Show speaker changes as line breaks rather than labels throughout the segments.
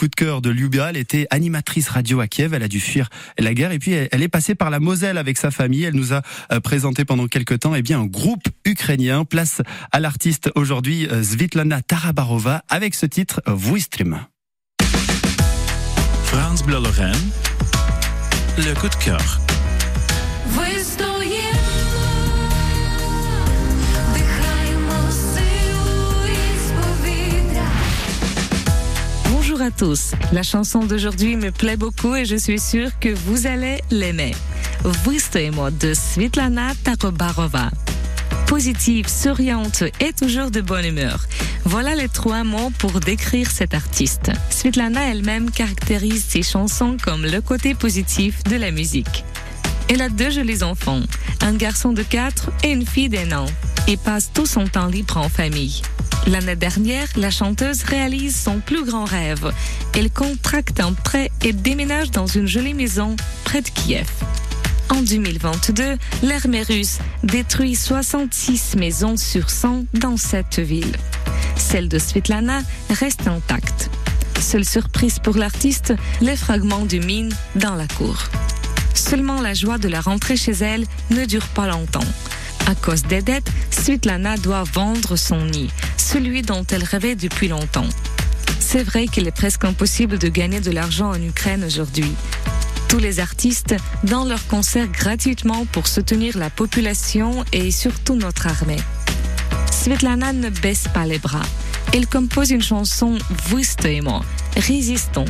coup de cœur de Lyubia. Elle était animatrice radio à Kiev. Elle a dû fuir la guerre et puis elle est passée par la Moselle avec sa famille. Elle nous a euh, présenté pendant quelques temps eh bien un groupe ukrainien. Place à l'artiste aujourd'hui Svitlana Tarabarova avec ce titre Vuistrim.
France Bleu Lorraine, le coup de cœur.
Tous. La chanson d'aujourd'hui me plaît beaucoup et je suis sûre que vous allez l'aimer. moi de Svitlana Tarobarova. Positive, souriante et toujours de bonne humeur. Voilà les trois mots pour décrire cet artiste. Svitlana elle-même caractérise ses chansons comme le côté positif de la musique. Elle a deux jolis enfants, un garçon de 4 et une fille d'un an, et passe tout son temps libre en famille. L'année dernière, la chanteuse réalise son plus grand rêve. Elle contracte un prêt et déménage dans une jolie maison près de Kiev. En 2022, l'armée russe détruit 66 maisons sur 100 dans cette ville. Celle de Svetlana reste intacte. Seule surprise pour l'artiste, les fragments de mine dans la cour. Seulement la joie de la rentrée chez elle ne dure pas longtemps. À cause des dettes, Svetlana doit vendre son nid, celui dont elle rêvait depuis longtemps. C'est vrai qu'il est presque impossible de gagner de l'argent en Ukraine aujourd'hui. Tous les artistes donnent leur concert gratuitement pour soutenir la population et surtout notre armée. Svetlana ne baisse pas les bras. Elle compose une chanson moi, Résistons.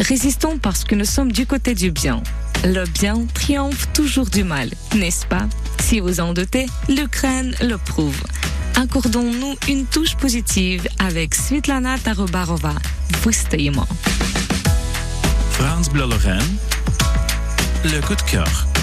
Résistons parce que nous sommes du côté du bien. Le bien triomphe toujours du mal, n'est-ce pas? Si vous en doutez, l'Ukraine le prouve. Accordons-nous une touche positive avec Svetlana Tarobarova. moi.
France Bleu Lorraine, le coup de cœur.